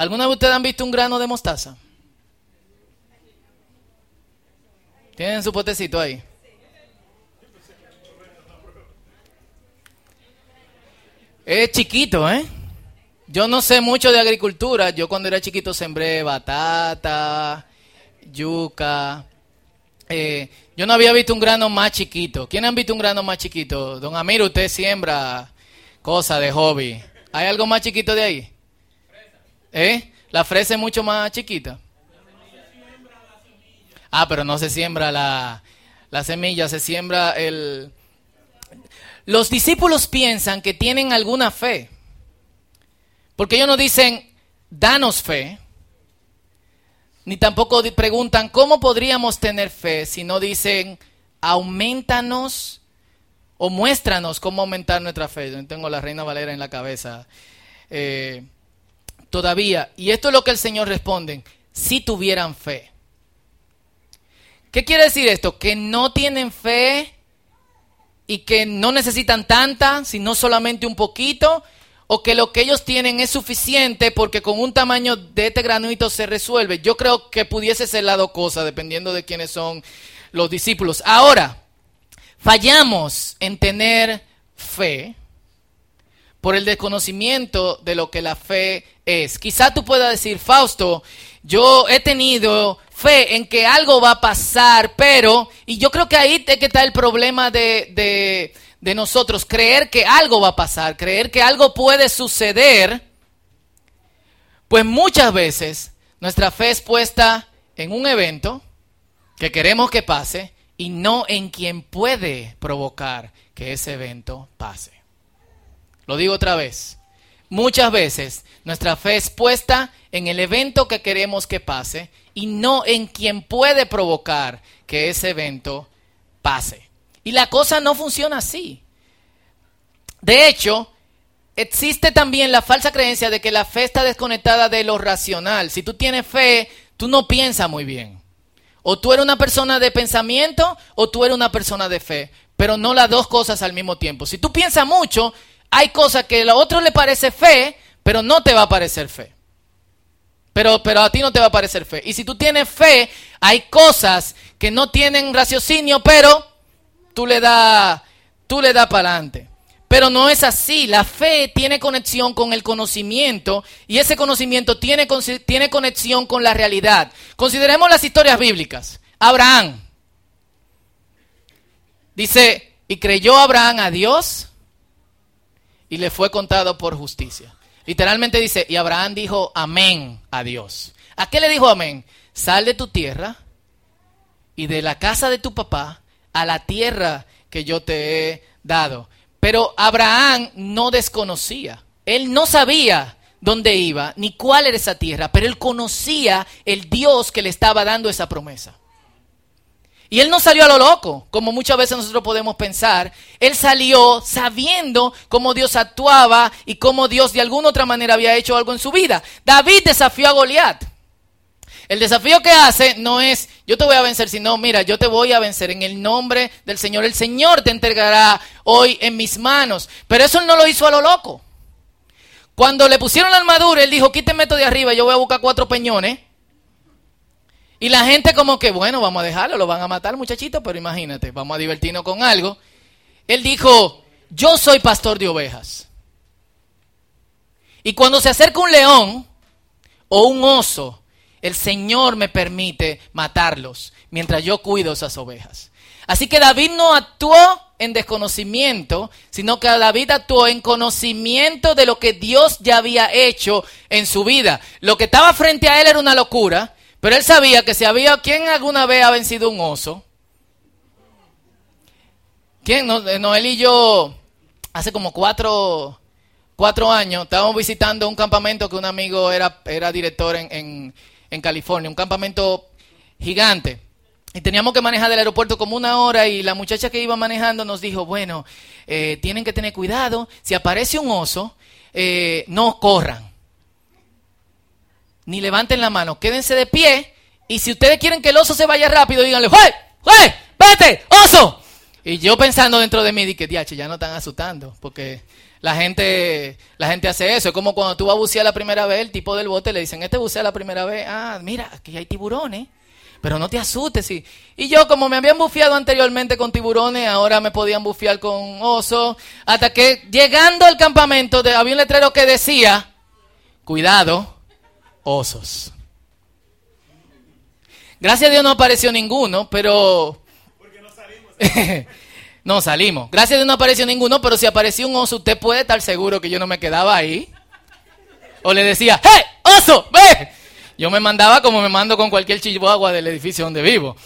¿Alguna de ustedes han visto un grano de mostaza? Tienen su potecito ahí. Es chiquito, ¿eh? Yo no sé mucho de agricultura. Yo cuando era chiquito sembré batata, yuca. Eh, yo no había visto un grano más chiquito. ¿Quién han visto un grano más chiquito? Don Amir, usted siembra cosas de hobby. ¿Hay algo más chiquito de ahí? ¿Eh? La fresa es mucho más chiquita. Ah, pero no se siembra la, la semilla, se siembra el... Los discípulos piensan que tienen alguna fe. Porque ellos no dicen, danos fe. Ni tampoco preguntan, ¿cómo podríamos tener fe? Sino dicen, aumentanos o muéstranos cómo aumentar nuestra fe. Yo tengo la Reina Valera en la cabeza. Eh, todavía. Y esto es lo que el Señor responde, si tuvieran fe. ¿Qué quiere decir esto? Que no tienen fe y que no necesitan tanta, sino solamente un poquito, o que lo que ellos tienen es suficiente porque con un tamaño de este granito se resuelve. Yo creo que pudiese ser la dos cosas, dependiendo de quiénes son los discípulos. Ahora, fallamos en tener fe por el desconocimiento de lo que la fe es. Quizá tú puedas decir, Fausto, yo he tenido fe en que algo va a pasar, pero, y yo creo que ahí es que está el problema de, de, nosotros, creer que algo va a pasar, creer que algo puede suceder, pues muchas veces nuestra fe es puesta en un evento que queremos que pase y no en quien puede provocar que ese evento pase. Lo digo otra vez. Muchas veces nuestra fe es puesta en el evento que queremos que pase y no en quien puede provocar que ese evento pase. Y la cosa no funciona así. De hecho, existe también la falsa creencia de que la fe está desconectada de lo racional. Si tú tienes fe, tú no piensas muy bien. O tú eres una persona de pensamiento o tú eres una persona de fe, pero no las dos cosas al mismo tiempo. Si tú piensas mucho, hay cosas que a otro le parece fe, pero no te va a parecer fe. Pero, pero a ti no te va a parecer fe. Y si tú tienes fe, hay cosas que no tienen raciocinio, pero tú le das tú le das para adelante. Pero no es así. La fe tiene conexión con el conocimiento y ese conocimiento tiene, tiene conexión con la realidad. Consideremos las historias bíblicas. Abraham. Dice, y creyó Abraham a Dios y le fue contado por justicia. Literalmente dice, y Abraham dijo amén a Dios. ¿A qué le dijo amén? Sal de tu tierra y de la casa de tu papá a la tierra que yo te he dado. Pero Abraham no desconocía. Él no sabía dónde iba ni cuál era esa tierra, pero él conocía el Dios que le estaba dando esa promesa. Y él no salió a lo loco, como muchas veces nosotros podemos pensar. Él salió sabiendo cómo Dios actuaba y cómo Dios de alguna otra manera había hecho algo en su vida. David desafió a Goliat. El desafío que hace no es yo te voy a vencer, sino mira, yo te voy a vencer en el nombre del Señor. El Señor te entregará hoy en mis manos. Pero eso no lo hizo a lo loco. Cuando le pusieron la armadura, él dijo, quíteme esto de arriba, yo voy a buscar cuatro peñones y la gente como que, bueno, vamos a dejarlo, lo van a matar muchachito, pero imagínate, vamos a divertirnos con algo. Él dijo, yo soy pastor de ovejas. Y cuando se acerca un león o un oso, el Señor me permite matarlos mientras yo cuido esas ovejas. Así que David no actuó en desconocimiento, sino que David actuó en conocimiento de lo que Dios ya había hecho en su vida. Lo que estaba frente a él era una locura, pero él sabía que si había quien alguna vez ha vencido un oso, ¿quién? Eh, Noel y yo, hace como cuatro, cuatro años, estábamos visitando un campamento que un amigo era, era director en, en, California, un campamento gigante. Y teníamos que manejar del aeropuerto como una hora y la muchacha que iba manejando nos dijo, bueno, eh, tienen que tener cuidado, si aparece un oso, eh, no corran ni levanten la mano, quédense de pie y si ustedes quieren que el oso se vaya rápido, díganle, ¡Jue! ¡Jue! ¡Vete! ¡Oso! Y yo pensando dentro de mí, di que, diache, ya no están asustando, porque La gente, la gente hace eso. Es como cuando tú vas a bucear la primera vez, el tipo del bote le dicen, este bucea la primera vez. Ah, mira, aquí hay tiburones. Pero no te asustes. Y, y yo, como me habían bufiado anteriormente con tiburones, ahora me podían bufiar con osos. Hasta que llegando al campamento había un letrero que decía, cuidado, osos. Gracias a Dios no apareció ninguno, pero... Porque no salimos. no salimos. Gracias a Dios no apareció ninguno, pero si apareció un oso, usted puede estar seguro que yo no me quedaba ahí. O le decía, ¡Hey, oso, ve! Yo me mandaba como me mando con cualquier chihuahua del edificio donde vivo.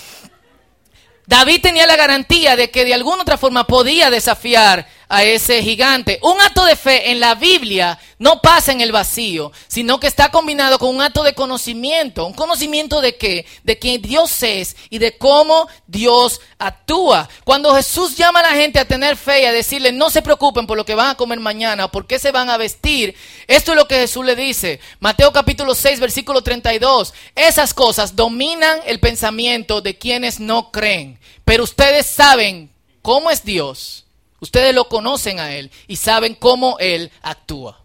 David tenía la garantía de que de alguna otra forma podía desafiar a ese gigante. Un acto de fe en la Biblia no pasa en el vacío, sino que está combinado con un acto de conocimiento. ¿Un conocimiento de qué? De quién Dios es y de cómo Dios actúa. Cuando Jesús llama a la gente a tener fe y a decirle no se preocupen por lo que van a comer mañana por qué se van a vestir, esto es lo que Jesús le dice. Mateo capítulo 6, versículo 32. Esas cosas dominan el pensamiento de quienes no creen. Pero ustedes saben cómo es Dios Ustedes lo conocen a Él y saben cómo Él actúa.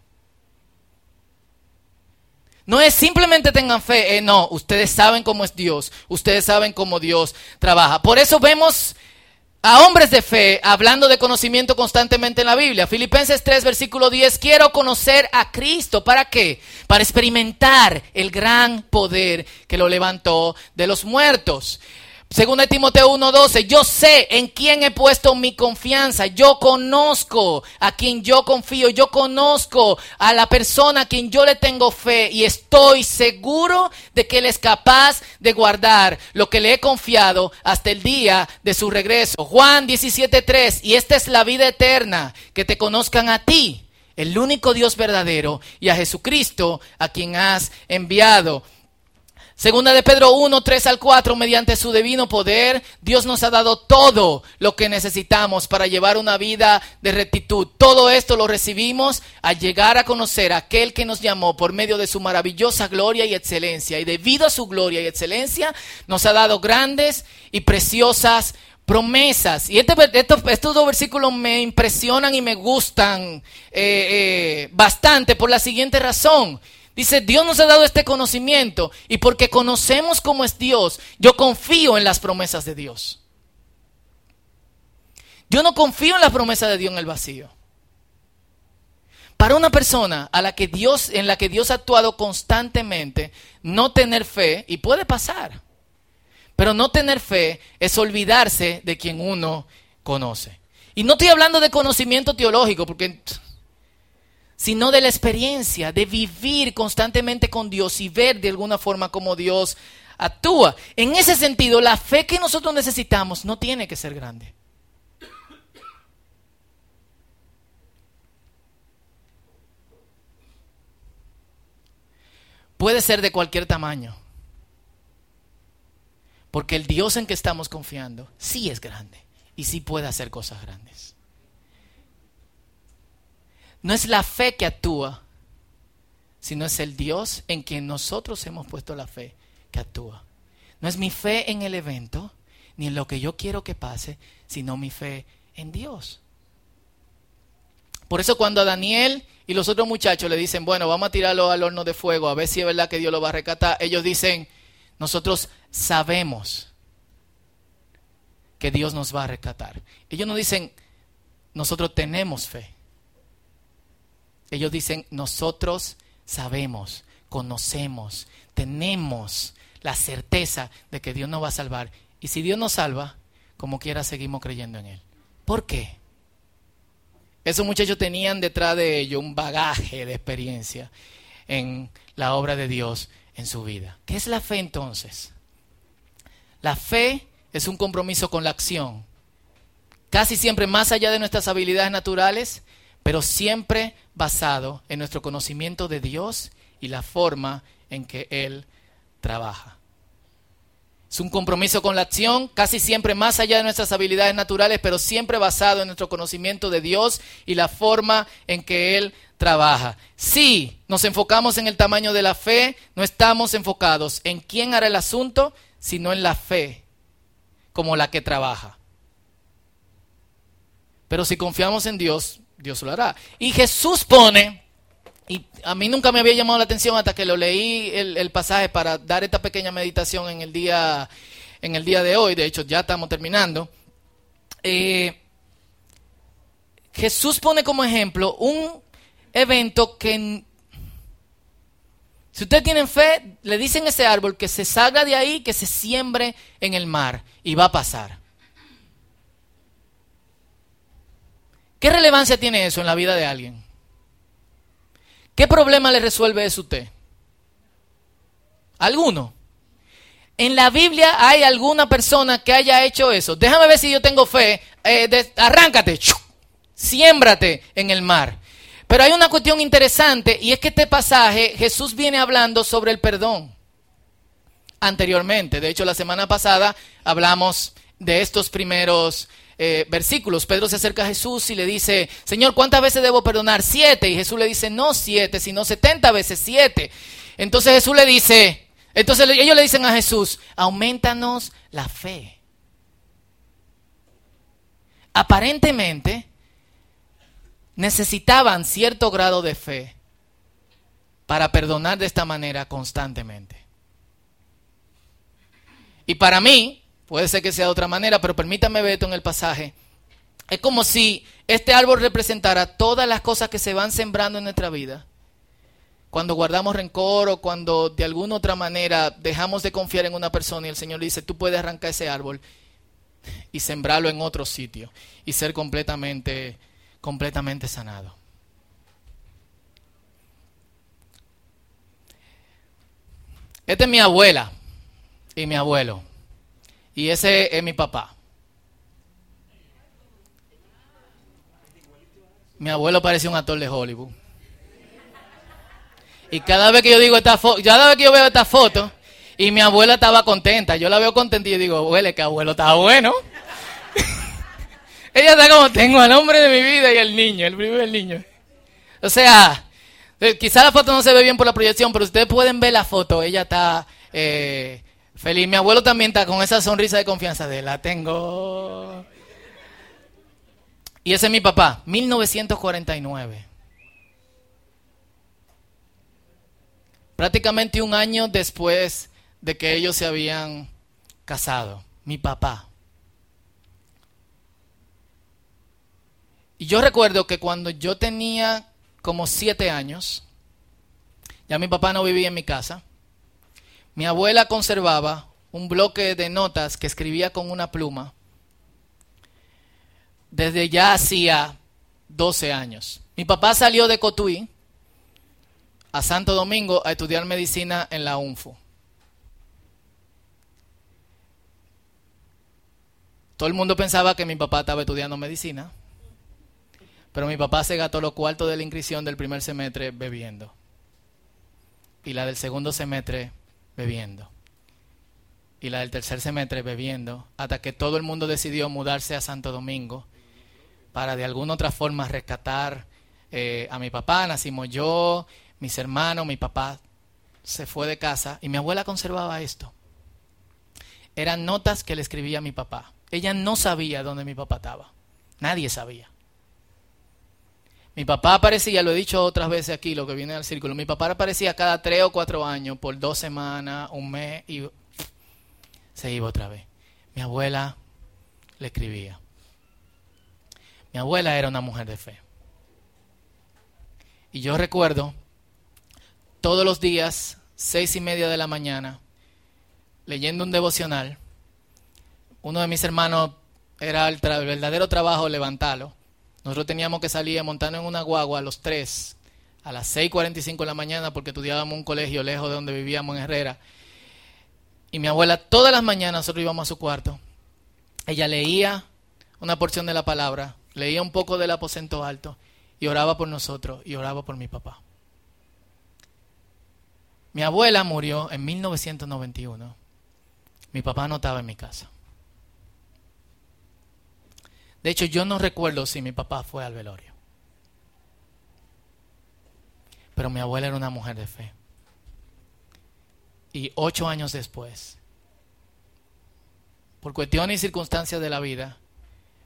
No es simplemente tengan fe, eh, no, ustedes saben cómo es Dios, ustedes saben cómo Dios trabaja. Por eso vemos a hombres de fe hablando de conocimiento constantemente en la Biblia. Filipenses 3, versículo 10, quiero conocer a Cristo. ¿Para qué? Para experimentar el gran poder que lo levantó de los muertos. Según de Timoteo 1:12, yo sé en quién he puesto mi confianza, yo conozco a quien yo confío, yo conozco a la persona a quien yo le tengo fe y estoy seguro de que él es capaz de guardar lo que le he confiado hasta el día de su regreso. Juan 17:3, y esta es la vida eterna, que te conozcan a ti, el único Dios verdadero, y a Jesucristo, a quien has enviado. Segunda de Pedro 1, 3 al 4, mediante su divino poder, Dios nos ha dado todo lo que necesitamos para llevar una vida de rectitud. Todo esto lo recibimos al llegar a conocer a aquel que nos llamó por medio de su maravillosa gloria y excelencia. Y debido a su gloria y excelencia, nos ha dado grandes y preciosas promesas. Y este, estos, dos versículos me impresionan y me gustan eh, eh, bastante por la siguiente razón. Dice, Dios nos ha dado este conocimiento y porque conocemos cómo es Dios, yo confío en las promesas de Dios. Yo no confío en las promesas de Dios en el vacío. Para una persona a la que Dios, en la que Dios ha actuado constantemente, no tener fe, y puede pasar, pero no tener fe es olvidarse de quien uno conoce. Y no estoy hablando de conocimiento teológico, porque sino de la experiencia de vivir constantemente con Dios y ver de alguna forma cómo Dios actúa. En ese sentido, la fe que nosotros necesitamos no tiene que ser grande. Puede ser de cualquier tamaño. Porque el Dios en que estamos confiando sí es grande y sí puede hacer cosas grandes. No es la fe que actúa, sino es el Dios en quien nosotros hemos puesto la fe que actúa. No es mi fe en el evento, ni en lo que yo quiero que pase, sino mi fe en Dios. Por eso cuando a Daniel y los otros muchachos le dicen, bueno, vamos a tirarlo al horno de fuego, a ver si es verdad que Dios lo va a rescatar, ellos dicen, nosotros sabemos que Dios nos va a rescatar. Ellos no dicen, nosotros tenemos fe. Ellos dicen, nosotros sabemos, conocemos, tenemos la certeza de que Dios nos va a salvar. Y si Dios nos salva, como quiera seguimos creyendo en Él. ¿Por qué? Esos muchachos tenían detrás de ellos un bagaje de experiencia en la obra de Dios en su vida. ¿Qué es la fe entonces? La fe es un compromiso con la acción, casi siempre más allá de nuestras habilidades naturales, pero siempre basado en nuestro conocimiento de Dios y la forma en que Él trabaja. Es un compromiso con la acción, casi siempre más allá de nuestras habilidades naturales, pero siempre basado en nuestro conocimiento de Dios y la forma en que Él trabaja. Si nos enfocamos en el tamaño de la fe, no estamos enfocados en quién hará el asunto, sino en la fe como la que trabaja. Pero si confiamos en Dios, Dios lo hará. Y Jesús pone, y a mí nunca me había llamado la atención hasta que lo leí el, pasaje para dar esta pequeña meditación en el día, en el día de hoy, de hecho ya estamos terminando. Eh, Jesús pone como ejemplo un evento que si ustedes tienen fe, le dicen a ese árbol que se salga de ahí, que se siembre en el mar y va a pasar. ¿Qué relevancia tiene eso en la vida de alguien? ¿Qué problema le resuelve eso a usted? ¿Alguno? En la Biblia hay alguna persona que haya hecho eso. Déjame ver si yo tengo fe. Eh, arráncate, siémbrate en el mar. Pero hay una cuestión interesante y es que este pasaje Jesús viene hablando sobre el perdón anteriormente. De hecho, la semana pasada hablamos de estos primeros eh, versículos. Pedro se acerca a Jesús y le dice, Señor, ¿cuántas veces debo perdonar? Siete. Y Jesús le dice, no siete, sino setenta veces siete. Entonces Jesús le dice, entonces ellos le dicen a Jesús, aumentanos la fe. Aparentemente, necesitaban cierto grado de fe para perdonar de esta manera constantemente. Y para mí, puede ser que sea de otra manera, pero permítame ver esto en el pasaje. Es como si este árbol representara todas las cosas que se van sembrando en nuestra vida. Cuando guardamos rencor o cuando de alguna otra manera dejamos de confiar en una persona y el Señor dice, tú puedes arrancar ese árbol y sembrarlo en otro sitio y ser completamente completamente sanado. Esta es mi abuela y mi abuelo. Y ese es mi papá. Mi abuelo parecía un actor de Hollywood. Y cada vez que yo digo esta foto, cada vez que yo veo esta foto, y mi abuela estaba contenta, yo la veo contenta y digo, huele que abuelo está bueno. Ella está como, tengo al hombre de mi vida y el niño, el primer niño. O sea, eh, quizá la foto no se ve bien por la proyección, pero ustedes pueden ver la foto, ella está eh, feliz. Mi abuelo también está con esa sonrisa de confianza de la tengo. Y ese es mi papá, 1949. Prácticamente un año después de que ellos se habían casado. Mi papá. Y yo recuerdo que cuando yo tenía como siete años, ya mi papá no vivía en mi casa, mi abuela conservaba un bloque de notas que escribía con una pluma desde ya hacía 12 años. Mi papá salió de Cotuí a Santo Domingo a estudiar medicina en la UNFO. Todo el mundo pensaba que mi papá estaba estudiando medicina. Pero mi papá se gastó los cuartos de la inscripción del primer semestre bebiendo. Y la del segundo semestre bebiendo. Y la del tercer semestre bebiendo. Hasta que todo el mundo decidió mudarse a Santo Domingo para de alguna otra forma rescatar eh, a mi papá. Nacimos yo, mis hermanos, mi papá se fue de casa y mi abuela conservaba esto. Eran notas que le escribía a mi papá. Ella no sabía dónde mi papá estaba. Nadie sabía. Mi papá aparecía, lo he dicho otras veces aquí, lo que viene al círculo, mi papá aparecía cada tres o cuatro años, por dos semanas, un mes, y se iba otra vez. Mi abuela le escribía. Mi abuela era una mujer de fe. Y yo recuerdo todos los días, seis y media de la mañana, leyendo un devocional. Uno de mis hermanos era el, el verdadero trabajo levantarlo. Nosotros teníamos que salir a montarnos en una guagua a los tres, a las 6.45 de la mañana, porque estudiábamos un colegio lejos de donde vivíamos en Herrera. Y mi abuela, todas las mañanas nosotros íbamos a su cuarto. Ella leía una porción de la palabra, leía un poco del aposento alto y oraba por nosotros y oraba por mi papá. Mi abuela murió en 1991. Mi papá no estaba en mi casa. De hecho, yo no recuerdo si mi papá fue al velorio. Pero mi abuela era una mujer de fe. Y ocho años después, por cuestiones y circunstancias de la vida,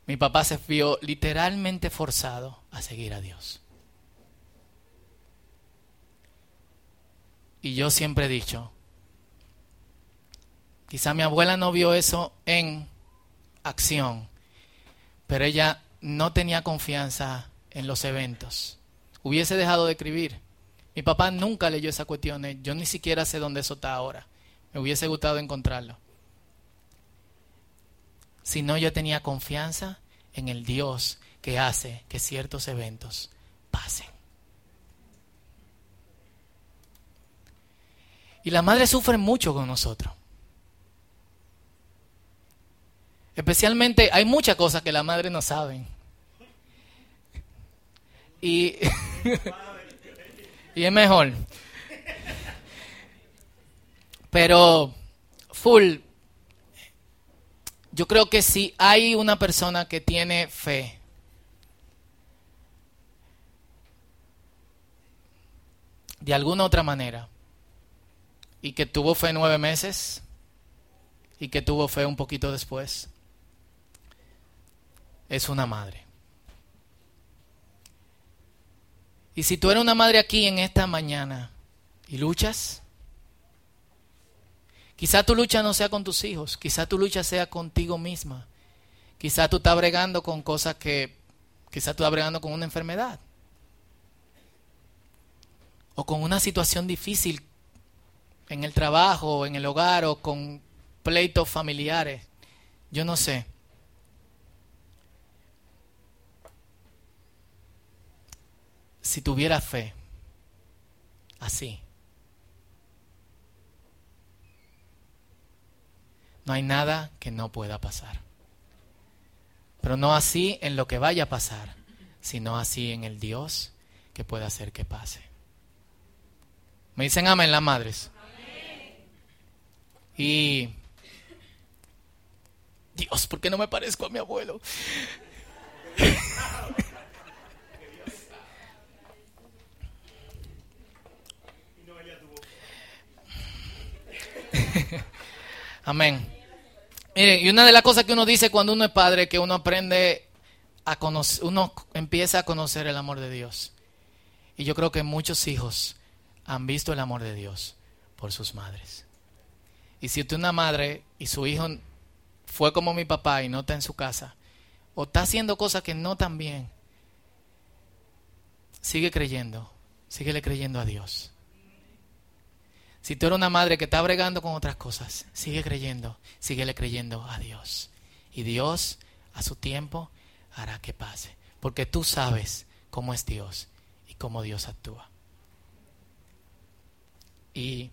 mi papá se vio literalmente forzado a seguir a Dios. Y yo siempre he dicho, quizá mi abuela no vio eso en acción, pero ella no tenía confianza en los eventos. Hubiese dejado de escribir. Mi papá nunca leyó esas cuestiones, yo ni siquiera sé dónde eso está ahora. Me hubiese gustado encontrarlo. Si no, yo tenía confianza en el Dios que hace que ciertos eventos pasen. Y las madres sufren mucho con nosotros. Especialmente hay muchas cosas que las madres no saben. Y, y es mejor. Pero, full, yo creo que si hay una persona que tiene fe, de alguna otra manera, y que tuvo fe nueve meses, y que tuvo fe un poquito después, es una madre. Y si tú eres una madre aquí en esta mañana y luchas, Quizá tu lucha no sea con tus hijos, quizá tu lucha sea contigo misma. Quizá tú estás bregando con cosas que, quizá tú estás bregando con una enfermedad. O con una situación difícil en el trabajo, en el hogar o con pleitos familiares. Yo no sé. Si tuviera fe, así, No hay nada que no pueda pasar. Pero no así en lo que vaya a pasar, sino así en el Dios que puede hacer que pase. Me dicen amén las madres. Y Dios, ¿por qué no me parezco a mi abuelo? Amén. Miren, y una de las cosas que uno dice cuando uno es padre es que uno aprende a conocer, uno empieza a conocer el amor de Dios. Y yo creo que muchos hijos han visto el amor de Dios por sus madres. Y si usted es una madre y su hijo fue como mi papá y no está en su casa, o está haciendo cosas que no están bien, sigue creyendo, síguele creyendo a Dios. Si tú eres una madre que está bregando con otras cosas, sigue creyendo, síguele creyendo a Dios. Y Dios, a su tiempo, hará que pase. Porque tú sabes cómo es Dios y cómo Dios actúa. Y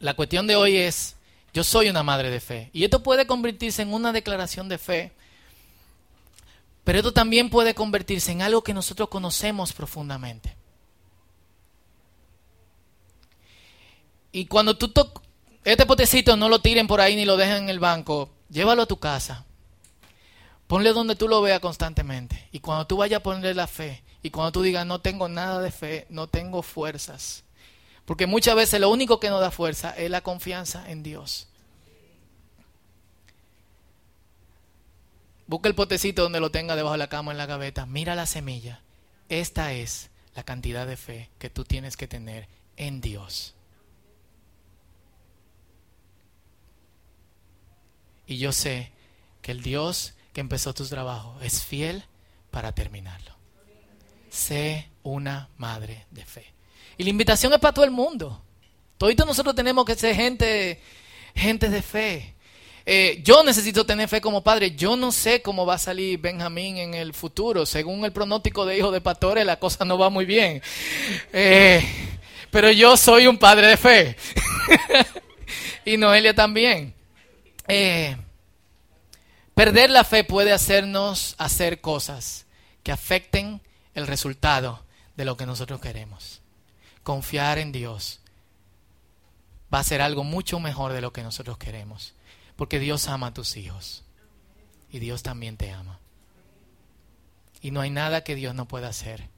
la cuestión de hoy es, yo soy una madre de fe. Y esto puede convertirse en una declaración de fe. Pero esto también puede convertirse en algo que nosotros conocemos profundamente. Y cuando tú toques este potecito, no lo tiren por ahí ni lo dejen en el banco. Llévalo a tu casa. Ponle donde tú lo veas constantemente. Y cuando tú vayas a ponerle la fe, y cuando tú digas, no tengo nada de fe, no tengo fuerzas. Porque muchas veces lo único que nos da fuerza es la confianza en Dios. Busca el potecito donde lo tenga debajo de la cama en la gaveta. Mira la semilla. Esta es la cantidad de fe que tú tienes que tener en Dios. Y yo sé que el Dios que empezó tu trabajo es fiel para terminarlo. Sé una madre de fe. Y la invitación es para todo el mundo. Todos nosotros tenemos que ser gente, gente de fe. Eh, yo necesito tener fe como padre. Yo no sé cómo va a salir Benjamín en el futuro. Según el pronóstico de hijo de pastores, la cosa no va muy bien. Eh, pero yo soy un padre de fe. y Noelia también. Eh, perder la fe puede hacernos hacer cosas que afecten el resultado de lo que nosotros queremos. Confiar en Dios va a ser algo mucho mejor de lo que nosotros queremos. Porque Dios ama a tus hijos. Y Dios también te ama. Y no hay nada que Dios no pueda hacer.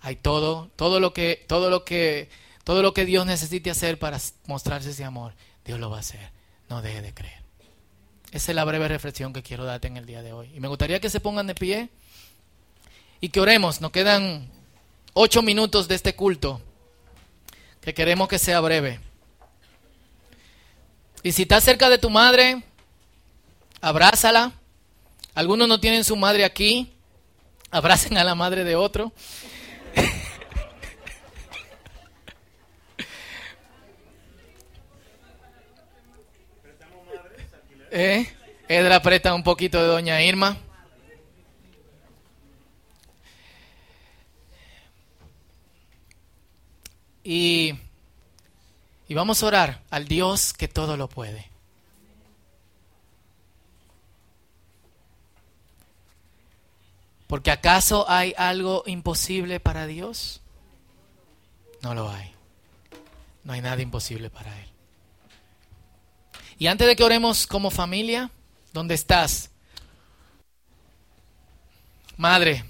Hay todo, todo lo que, todo lo que, todo lo que Dios necesite hacer para mostrarse ese amor, Dios lo va a hacer. No deje de creer. Esa es la breve reflexión que quiero darte en el día de hoy. Y me gustaría que se pongan de pie y que oremos. Nos quedan ocho minutos de este culto que queremos que sea breve. Y si estás cerca de tu madre, abrázala. Algunos no tienen su madre aquí. Abracen a la madre de otro. ¿Eh? Edra presta un poquito de doña Irma. Y, y vamos a orar al Dios que todo lo puede. Porque acaso hay algo imposible para Dios? No lo hay. No hay nada imposible para Él. Y antes de que oremos como familia, ¿dónde estás? Madre,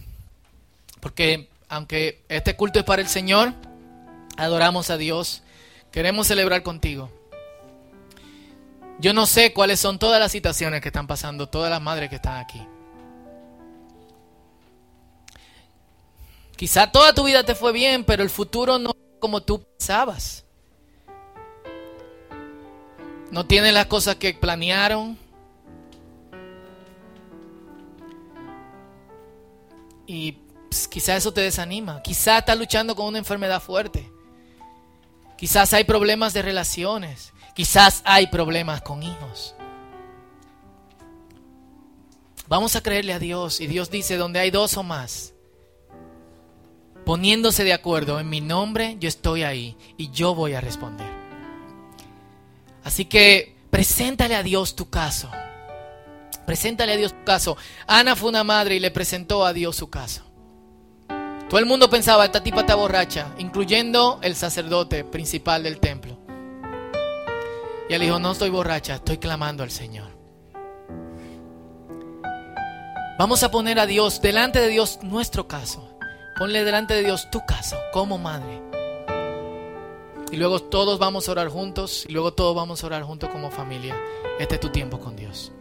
porque aunque este culto es para el Señor, adoramos a Dios, queremos celebrar contigo. Yo no sé cuáles son todas las situaciones que están pasando, todas las madres que están aquí. Quizá toda tu vida te fue bien, pero el futuro no como tú pensabas. No tienen las cosas que planearon. Y pues, quizás eso te desanima. Quizás estás luchando con una enfermedad fuerte. Quizás hay problemas de relaciones. Quizás hay problemas con hijos. Vamos a creerle a Dios. Y Dios dice, donde hay dos o más, poniéndose de acuerdo en mi nombre, yo estoy ahí y yo voy a responder. Así que preséntale a Dios tu caso. Preséntale a Dios tu caso. Ana fue una madre y le presentó a Dios su caso. Todo el mundo pensaba, esta tipa está borracha, incluyendo el sacerdote principal del templo. Y él dijo, no estoy borracha, estoy clamando al Señor. Vamos a poner a Dios, delante de Dios, nuestro caso. Ponle delante de Dios tu caso, como madre. Y luego todos vamos a orar juntos y luego todos vamos a orar juntos como familia. Este es tu tiempo con Dios.